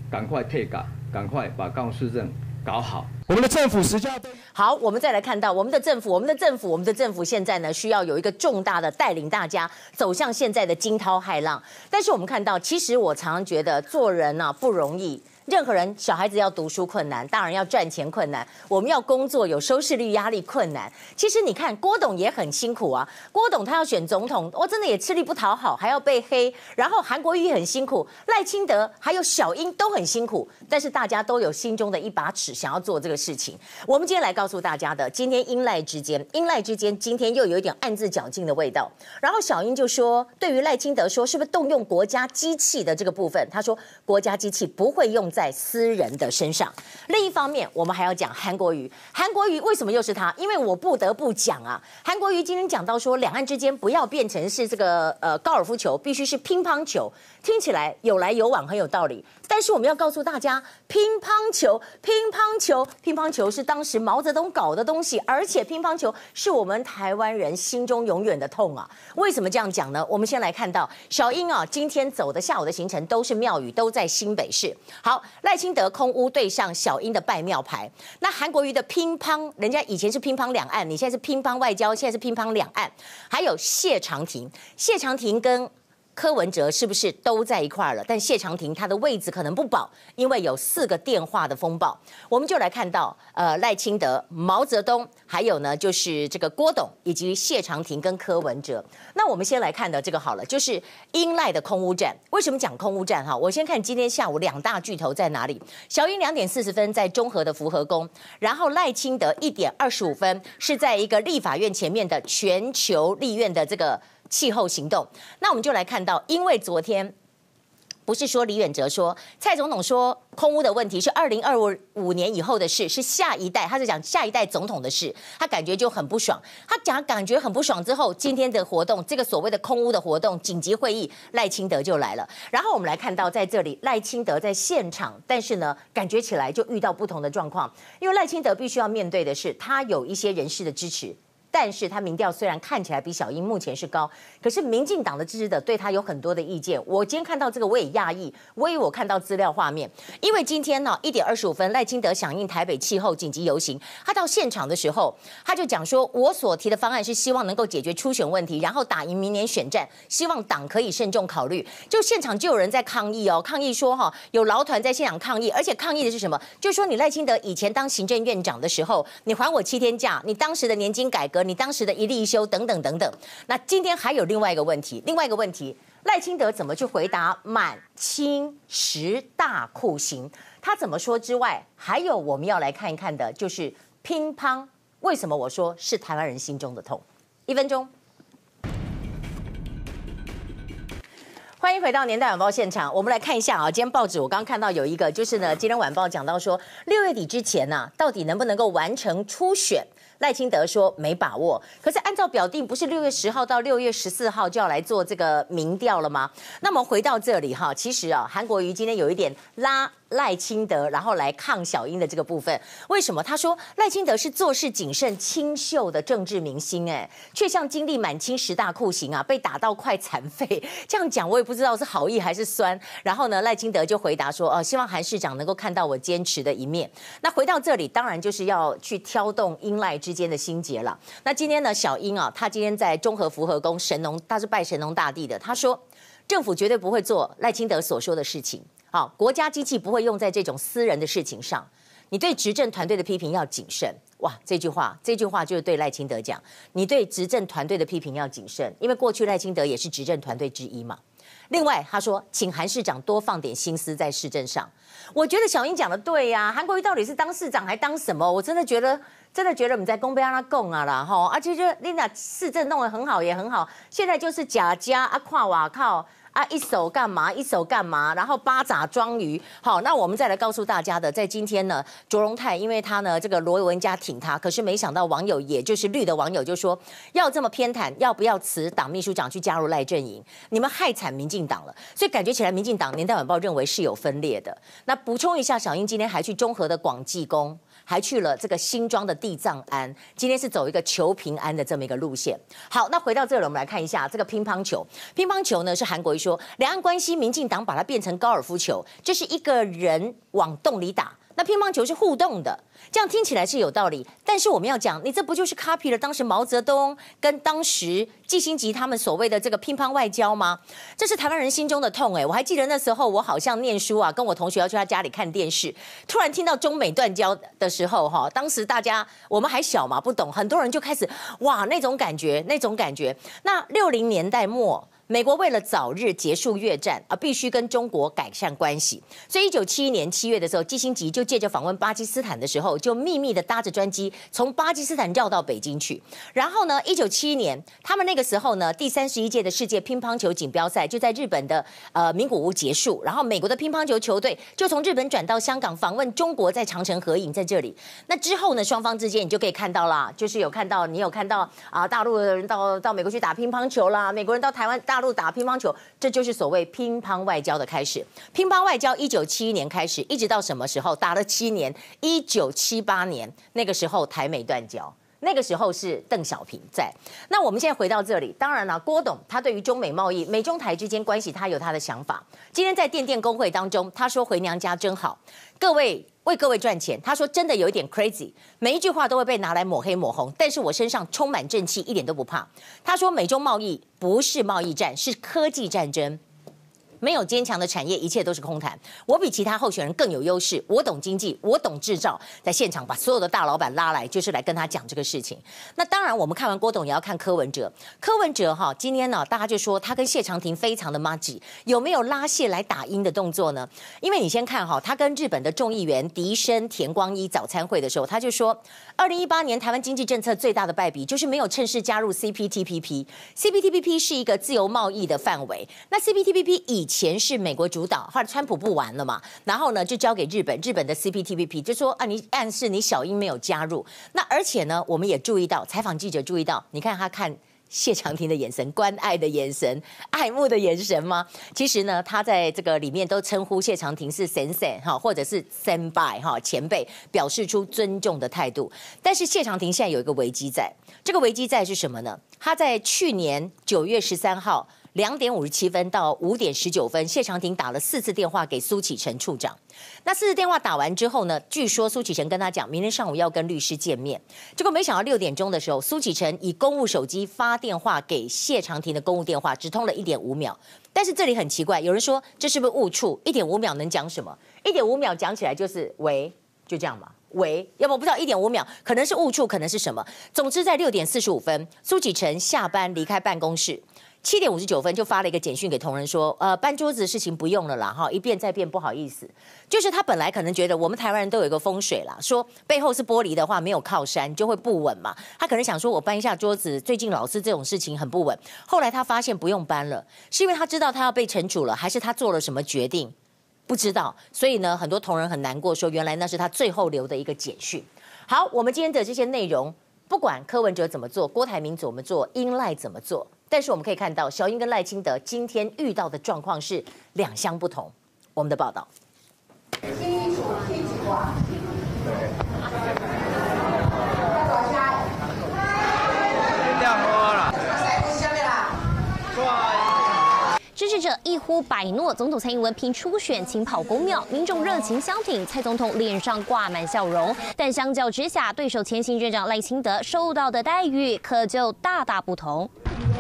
赶快退岗，赶快把高雄市政搞好。我们的政府实价登好，我们再来看到我们的政府，我们的政府，我们的政府现在呢，需要有一个重大的带领大家走向现在的惊涛骇浪。但是我们看到，其实我常常觉得做人呢、啊、不容易。任何人，小孩子要读书困难，大人要赚钱困难，我们要工作有收视率压力困难。其实你看郭董也很辛苦啊，郭董他要选总统，我真的也吃力不讨好，还要被黑。然后韩国瑜很辛苦，赖清德还有小英都很辛苦，但是大家都有心中的一把尺，想要做这个事情。我们今天来告诉大家的，今天英赖之间，英赖之间今天又有一点暗自较劲的味道。然后小英就说，对于赖清德说，是不是动用国家机器的这个部分，他说国家机器不会用在在私人的身上。另一方面，我们还要讲韩国瑜。韩国瑜为什么又是他？因为我不得不讲啊，韩国瑜今天讲到说，两岸之间不要变成是这个呃高尔夫球，必须是乒乓球。听起来有来有往，很有道理。但是我们要告诉大家，乒乓球，乒乓球，乒乓球是当时毛泽东搞的东西，而且乒乓球是我们台湾人心中永远的痛啊！为什么这样讲呢？我们先来看到小英啊，今天走的下午的行程都是庙宇，都在新北市。好，赖清德空屋对上小英的拜庙牌。那韩国瑜的乒乓，人家以前是乒乓两岸，你现在是乒乓外交，现在是乒乓两岸。还有谢长廷，谢长廷跟。柯文哲是不是都在一块儿了？但谢长廷他的位置可能不保，因为有四个电话的风暴。我们就来看到，呃，赖清德、毛泽东，还有呢，就是这个郭董以及谢长廷跟柯文哲。那我们先来看的这个好了，就是英赖的空屋战。为什么讲空屋战？哈，我先看今天下午两大巨头在哪里。小英两点四十分在中和的福和宫，然后赖清德一点二十五分是在一个立法院前面的全球立院的这个。气候行动，那我们就来看到，因为昨天不是说李远哲说蔡总统说空屋的问题是二零二五年以后的事，是下一代，他是讲下一代总统的事，他感觉就很不爽。他讲感觉很不爽之后，今天的活动，这个所谓的空屋的活动紧急会议，赖清德就来了。然后我们来看到在这里，赖清德在现场，但是呢，感觉起来就遇到不同的状况，因为赖清德必须要面对的是，他有一些人士的支持。但是他民调虽然看起来比小英目前是高，可是民进党的支持者对他有很多的意见。我今天看到这个我也讶异，我以为我看到资料画面，因为今天呢一点二十五分赖清德响应台北气候紧急游行，他到现场的时候，他就讲说，我所提的方案是希望能够解决初选问题，然后打赢明年选战，希望党可以慎重考虑。就现场就有人在抗议哦，抗议说哈有劳团在现场抗议，而且抗议的是什么？就说你赖清德以前当行政院长的时候，你还我七天假，你当时的年金改革。你当时的一立一休等等等等，那今天还有另外一个问题，另外一个问题，赖清德怎么去回答满清十大酷刑？他怎么说之外，还有我们要来看一看的，就是乒乓。为什么我说是台湾人心中的痛？一分钟，欢迎回到年代晚报现场，我们来看一下啊，今天报纸我刚刚看到有一个，就是呢，今天晚报讲到说，六月底之前呢、啊，到底能不能够完成初选？赖清德说没把握，可是按照表定，不是六月十号到六月十四号就要来做这个民调了吗？那么回到这里哈，其实啊，韩国瑜今天有一点拉。赖清德，然后来抗小英的这个部分，为什么？他说赖清德是做事谨慎、清秀的政治明星，哎，却像经历满清十大酷刑啊，被打到快残废。这样讲我也不知道是好意还是酸。然后呢，赖清德就回答说：“哦，希望韩市长能够看到我坚持的一面。”那回到这里，当然就是要去挑动英赖之间的心结了。那今天呢，小英啊，他今天在中和福和宫神农，他是拜神农大帝的。他说，政府绝对不会做赖清德所说的事情。好，国家机器不会用在这种私人的事情上。你对执政团队的批评要谨慎。哇，这句话，这句话就是对赖清德讲。你对执政团队的批评要谨慎，因为过去赖清德也是执政团队之一嘛。另外，他说，请韩市长多放点心思在市政上。我觉得小英讲的对呀、啊。韩国瑜到底是当市长还当什么？我真的觉得，真的觉得我们在公杯让他供啊啦哈。而且就琳达市政弄得很好，也很好。现在就是贾家啊，跨瓦靠。啊，一手干嘛？一手干嘛？然后八爪装鱼。好，那我们再来告诉大家的，在今天呢，卓荣泰因为他呢，这个罗文家挺他，可是没想到网友，也就是绿的网友就说，要这么偏袒，要不要辞党秘书长去加入赖阵营？你们害惨民进党了。所以感觉起来，民进党年代晚报认为是有分裂的。那补充一下，小英今天还去中和的广济宫。还去了这个新庄的地藏庵，今天是走一个求平安的这么一个路线。好，那回到这里，我们来看一下这个乒乓球。乒乓球呢，是韩国瑜说，两岸关系，民进党把它变成高尔夫球，就是一个人往洞里打。那乒乓球是互动的，这样听起来是有道理。但是我们要讲，你这不就是 copy 了当时毛泽东跟当时季辛吉他们所谓的这个乒乓外交吗？这是台湾人心中的痛哎！我还记得那时候，我好像念书啊，跟我同学要去他家里看电视，突然听到中美断交的时候，哈，当时大家我们还小嘛，不懂，很多人就开始哇，那种感觉，那种感觉。那六零年代末。美国为了早日结束越战而必须跟中国改善关系，所以一九七一年七月的时候，基辛格就借着访问巴基斯坦的时候，就秘密的搭着专机从巴基斯坦绕到北京去。然后呢，一九七一年，他们那个时候呢，第三十一届的世界乒乓球锦标赛就在日本的呃名古屋结束。然后美国的乒乓球球队就从日本转到香港访问中国，在长城合影在这里。那之后呢，双方之间你就可以看到啦，就是有看到你有看到啊、大陆的人到到美国去打乒乓球啦，美国人到台湾大。路打乒乓球，这就是所谓乒乓外交的开始。乒乓外交一九七一年开始，一直到什么时候？打了七年，一九七八年那个时候台美断交，那个时候是邓小平在。那我们现在回到这里，当然了，郭董他对于中美贸易、美中台之间关系，他有他的想法。今天在电电公会当中，他说回娘家真好，各位。为各位赚钱，他说真的有一点 crazy，每一句话都会被拿来抹黑抹红，但是我身上充满正气，一点都不怕。他说美中贸易不是贸易战，是科技战争。没有坚强的产业，一切都是空谈。我比其他候选人更有优势，我懂经济，我懂制造，在现场把所有的大老板拉来，就是来跟他讲这个事情。那当然，我们看完郭董，也要看柯文哲。柯文哲哈，今天呢，大家就说他跟谢长廷非常的麻吉，有没有拉谢来打鹰的动作呢？因为你先看哈，他跟日本的众议员萩生田光一早餐会的时候，他就说，二零一八年台湾经济政策最大的败笔就是没有趁势加入 CPTPP。CPTPP 是一个自由贸易的范围，那 CPTPP 已前是美国主导，后来川普不玩了嘛，然后呢就交给日本，日本的 CPTPP 就说啊，你暗示你小英没有加入。那而且呢，我们也注意到，采访记者注意到，你看他看。谢长廷的眼神，关爱的眼神，爱慕的眼神吗？其实呢，他在这个里面都称呼谢长廷是先生哈，或者是先辈哈，前辈，表示出尊重的态度。但是谢长廷现在有一个危机在，这个危机在是什么呢？他在去年九月十三号两点五十七分到五点十九分，谢长廷打了四次电话给苏启诚处长。那四次电话打完之后呢，据说苏启诚跟他讲，明天上午要跟律师见面。结果没想到六点钟的时候，苏启诚以公务手机发电话给谢长廷的公务电话，只通了一点五秒。但是这里很奇怪，有人说这是不是误触？一点五秒能讲什么？一点五秒讲起来就是喂，就这样嘛，喂，要不不知道一点五秒可能是误触，可能是什么？总之在六点四十五分，苏启诚下班离开办公室。七点五十九分就发了一个简讯给同仁说，呃，搬桌子的事情不用了啦，哈，一变再变，不好意思。就是他本来可能觉得我们台湾人都有一个风水啦，说背后是玻璃的话没有靠山就会不稳嘛。他可能想说我搬一下桌子，最近老是这种事情很不稳。后来他发现不用搬了，是因为他知道他要被惩处了，还是他做了什么决定？不知道。所以呢，很多同仁很难过，说原来那是他最后留的一个简讯。好，我们今天的这些内容，不管柯文哲怎么做，郭台铭怎么做，英赖怎么做。但是我们可以看到，小英跟赖清德今天遇到的状况是两相不同。我们的报道。支持者一呼百诺，总统蔡英文拼初选，亲跑公庙，民众热情相挺，蔡总统脸上挂满笑容。但相较之下，对手前行政长赖清德受到的待遇可就大大不同。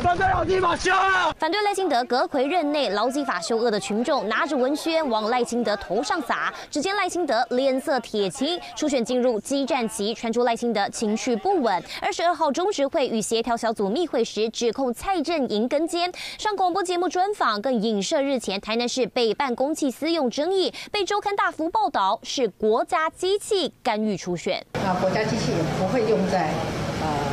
反对劳基法修恶！反对赖清德阁揆任内劳基法修恶的群众拿着文宣往赖清德头上撒。只见赖清德脸色铁青，初选进入激战期，传出赖清德情绪不稳。二十二号中执会与协调小组密会时，指控蔡阵营跟监。上广播节目专访，更影射日前台南市北办公器私用争议，被周刊大幅报道是国家机器干预初选。那国家机器也不会用在呃。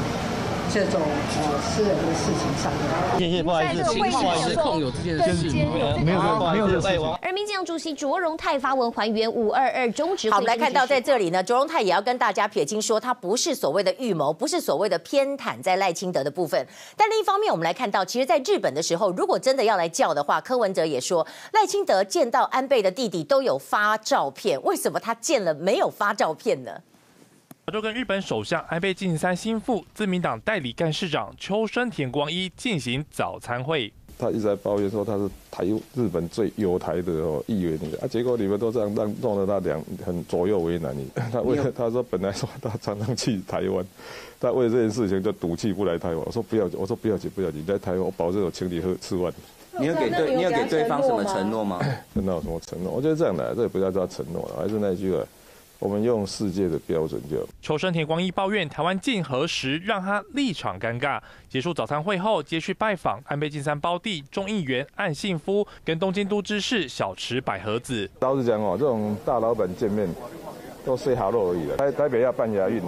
这种呃私人的事情上面，谢谢，不好意思，不好意思，控有这件事情，没有，没有，没有这事情。而民进党主席卓荣泰发文还原五二二中止。好，我们来看到在这里呢，卓荣泰也要跟大家撇清说，他不是所谓的预谋，不是所谓的偏袒在赖清德的部分。但另一方面，我们来看到，其实，在日本的时候，如果真的要来叫的话，柯文哲也说，赖清德见到安倍的弟弟都有发照片，为什么他见了没有发照片呢？就跟日本首相安倍晋三心腹、自民党代理干事长秋生田光一进行早餐会。他一直在抱怨说他是台日本最有台的哦议员，啊，结果你们都这样让弄得他两很左右为难。你 [laughs] 他为了他说本来说他常常去台湾，他为了这件事情就赌气不来台湾。我说不要紧，我说不要紧不要紧，你在台湾我保证我请你喝吃饭。你有给对，你有给对方什么承诺吗？[laughs] 那有什么承诺？我觉得这样的，这也不叫叫承诺了，还是那句话。我们用世界的标准就。求生田光一抱怨台湾竞核时让他立场尴尬。结束早餐会后，接续拜访安倍晋三胞弟众议员岸信夫跟东京都知事小池百合子。老实讲哦，这种大老板见面都 say hello 而已了。台台北要办亚运，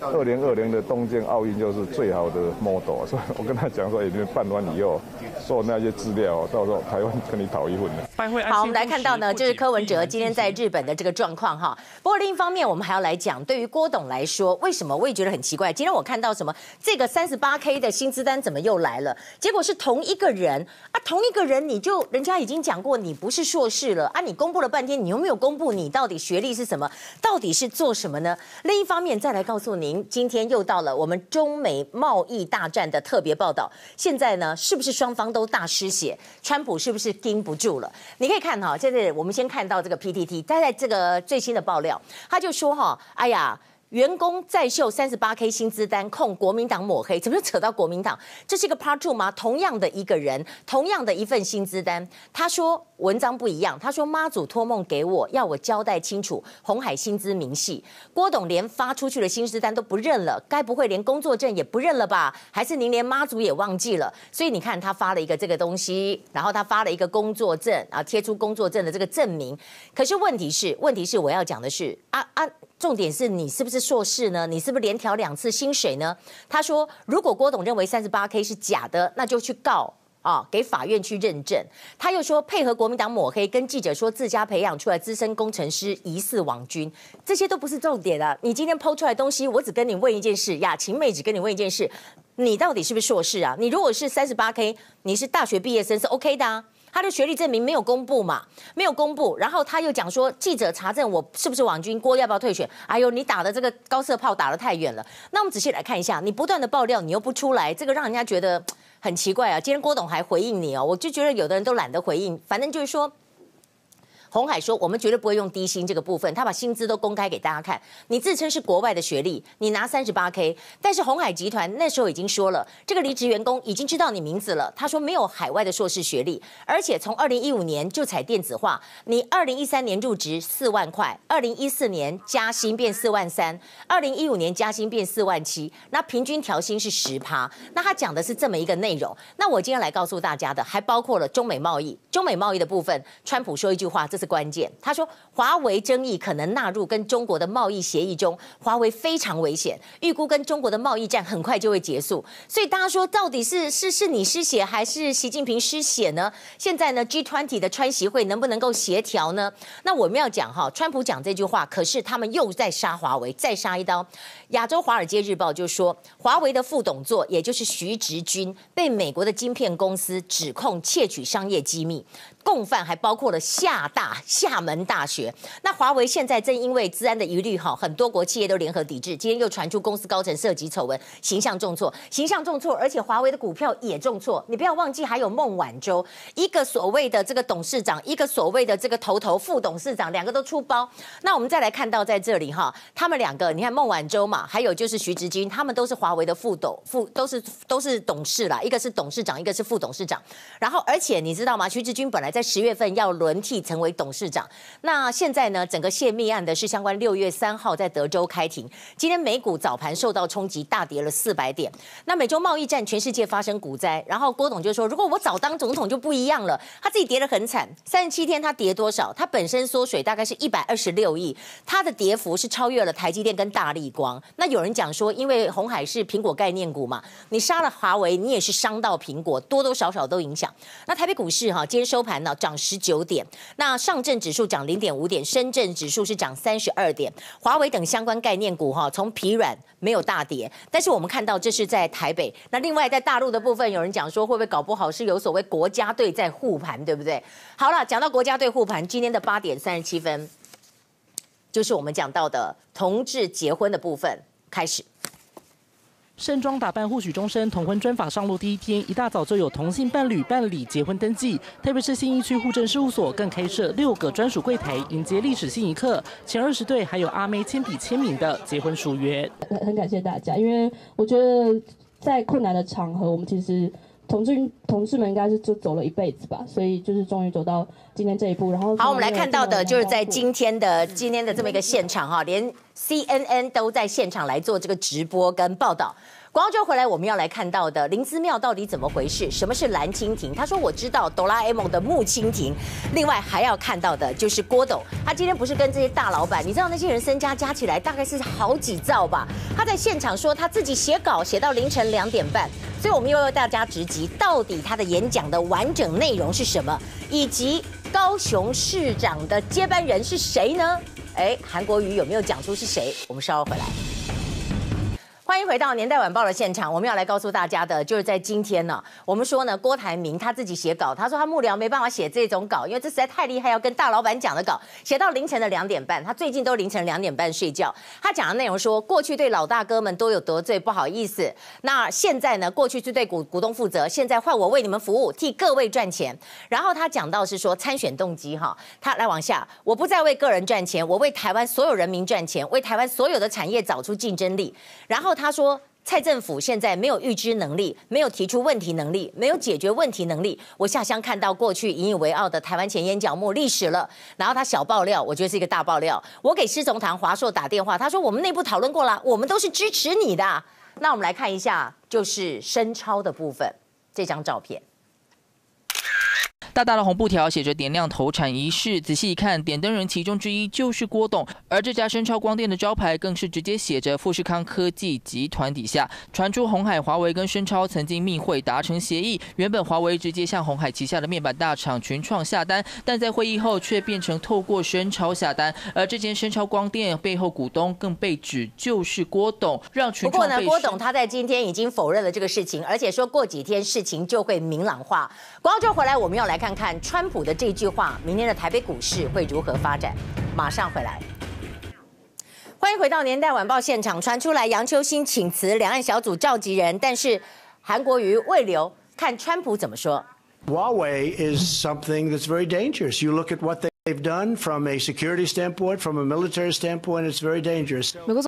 二零二零的东京奥运就是最好的 model，所以我跟他讲说，你们办完以后。做那些资料，到时候台湾跟你讨一份的。好，我们来看到呢，就是柯文哲今天在日本的这个状况哈。不过另一方面，我们还要来讲，对于郭董来说，为什么我也觉得很奇怪？今天我看到什么，这个三十八 K 的薪资单怎么又来了？结果是同一个人啊，同一个人，你就人家已经讲过你不是硕士了啊，你公布了半天，你有没有公布你到底学历是什么？到到底是做什么呢？另一方面，再来告诉您，今天又到了我们中美贸易大战的特别报道。现在呢，是不是双方？都大失血，川普是不是盯不住了？你可以看哈，现在我们先看到这个 PTT，他在这个最新的爆料，他就说哈，哎呀。员工再秀三十八 K 薪资单，控国民党抹黑，怎么又扯到国民党？这是一个 Part Two 吗？同样的一个人，同样的一份薪资单，他说文章不一样。他说妈祖托梦给我，要我交代清楚红海薪资明细。郭董连发出去的薪资单都不认了，该不会连工作证也不认了吧？还是您连妈祖也忘记了？所以你看他发了一个这个东西，然后他发了一个工作证，然后贴出工作证的这个证明。可是问题是，问题是我要讲的是啊啊。重点是你是不是硕士呢？你是不是连调两次薪水呢？他说，如果郭董认为三十八 K 是假的，那就去告啊，给法院去认证。他又说配合国民党抹黑，跟记者说自家培养出来资深工程师疑似网军，这些都不是重点啊。你今天抛出来东西，我只跟你问一件事，雅晴妹只跟你问一件事，你到底是不是硕士啊？你如果是三十八 K，你是大学毕业生是 OK 的啊。他的学历证明没有公布嘛？没有公布，然后他又讲说记者查证我是不是网军，郭要不要退选？哎呦，你打的这个高射炮打得太远了。那我们仔细来看一下，你不断的爆料，你又不出来，这个让人家觉得。很奇怪啊，今天郭董还回应你哦，我就觉得有的人都懒得回应，反正就是说。红海说：“我们绝对不会用低薪这个部分，他把薪资都公开给大家看。你自称是国外的学历，你拿三十八 K，但是红海集团那时候已经说了，这个离职员工已经知道你名字了。他说没有海外的硕士学历，而且从二零一五年就采电子化，你二零一三年入职四万块，二零一四年加薪变四万三，二零一五年加薪变四万七，那平均调薪是十趴。那他讲的是这么一个内容。那我今天来告诉大家的，还包括了中美贸易，中美贸易的部分，川普说一句话，这是。”关键，他说华为争议可能纳入跟中国的贸易协议中，华为非常危险，预估跟中国的贸易战很快就会结束。所以大家说，到底是是是你失血还是习近平失血呢？现在呢，G20 的川习会能不能够协调呢？那我们要讲哈，川普讲这句话，可是他们又在杀华为，再杀一刀。亚洲华尔街日报就说，华为的副董座，也就是徐直军，被美国的晶片公司指控窃取商业机密。共犯还包括了厦大、厦门大学。那华为现在正因为治安的疑虑，哈，很多国企业都联合抵制。今天又传出公司高层涉及丑闻，形象重挫，形象重挫，而且华为的股票也重挫。你不要忘记，还有孟晚舟，一个所谓的这个董事长，一个所谓的这个头头副董事长，两个都出包。那我们再来看到在这里哈，他们两个，你看孟晚舟嘛，还有就是徐直军，他们都是华为的副董副，都是都是董事啦，一个是董事长，一个是副董事长。然后，而且你知道吗？徐直军本来在十月份要轮替成为董事长，那现在呢？整个泄密案的是相关六月三号在德州开庭。今天美股早盘受到冲击，大跌了四百点。那美洲贸易战，全世界发生股灾。然后郭董就说：“如果我早当总统就不一样了。”他自己跌得很惨，三十七天他跌多少？他本身缩水大概是一百二十六亿，他的跌幅是超越了台积电跟大立光。那有人讲说，因为红海是苹果概念股嘛，你杀了华为，你也是伤到苹果，多多少少都影响。那台北股市哈，今天收盘涨。十九点，那上证指数涨零点五点，深圳指数是涨三十二点，华为等相关概念股哈，从疲软没有大跌，但是我们看到这是在台北，那另外在大陆的部分，有人讲说会不会搞不好是有所谓国家队在护盘，对不对？好了，讲到国家队护盘，今天的八点三十七分，就是我们讲到的同志结婚的部分开始。盛装打扮互许终身，同婚专法上路第一天，一大早就有同性伴侣办理结婚登记。特别是新一区户政事务所更开设六个专属柜台，迎接历史性一刻。前二十对还有阿妹亲笔签名的结婚书约。很很感谢大家，因为我觉得在困难的场合，我们其实同志同志们应该是就走了一辈子吧，所以就是终于走到今天这一步。然后好，我们来看到的就是在今天的今天的这么一个现场哈，连。CNN 都在现场来做这个直播跟报道。广告之后回来，我们要来看到的林芝庙到底怎么回事？什么是蓝蜻蜓？他说我知道哆啦 A 梦的木蜻蜓。另外还要看到的就是郭董，他今天不是跟这些大老板，你知道那些人身家加起来大概是好几兆吧？他在现场说他自己写稿写到凌晨两点半，所以我们又要大家直击，到底他的演讲的完整内容是什么？以及高雄市长的接班人是谁呢？哎，韩国瑜有没有讲出是谁？我们稍后回来。欢迎回到年代晚报的现场。我们要来告诉大家的，就是在今天呢，我们说呢，郭台铭他自己写稿，他说他幕僚没办法写这种稿，因为这实在太厉害，要跟大老板讲的稿，写到凌晨的两点半。他最近都凌晨两点半睡觉。他讲的内容说，过去对老大哥们都有得罪，不好意思。那现在呢，过去是对股股东负责，现在换我为你们服务，替各位赚钱。然后他讲到是说参选动机哈，他来往下，我不再为个人赚钱，我为台湾所有人民赚钱，为台湾所有的产业找出竞争力。然后。他说：“蔡政府现在没有预知能力，没有提出问题能力，没有解决问题能力。我下乡看到过去引以为傲的台湾前沿脚目历史了。然后他小爆料，我觉得是一个大爆料。我给施总堂、华硕打电话，他说我们内部讨论过了，我们都是支持你的。那我们来看一下，就是深超的部分，这张照片。”大大的红布条写着点亮投产仪式，仔细一看，点灯人其中之一就是郭董，而这家深超光电的招牌更是直接写着富士康科技集团底下。传出红海、华为跟深超曾经密会达成协议，原本华为直接向红海旗下的面板大厂群创下单，但在会议后却变成透过深超下单，而这间深超光电背后股东更被指就是郭董，让群创。不过呢，郭董他在今天已经否认了这个事情，而且说过几天事情就会明朗化。广州回来，我们要来看看川普的这句话，明天的台北股市会如何发展？马上回来。欢迎回到年代晚报现场，传出来杨秋兴请辞两岸小组召集人，但是韩国瑜未留，看川普怎么说。Huawei is something that's very dangerous. You look at what they've done from a security standpoint, from a military standpoint, it's very dangerous.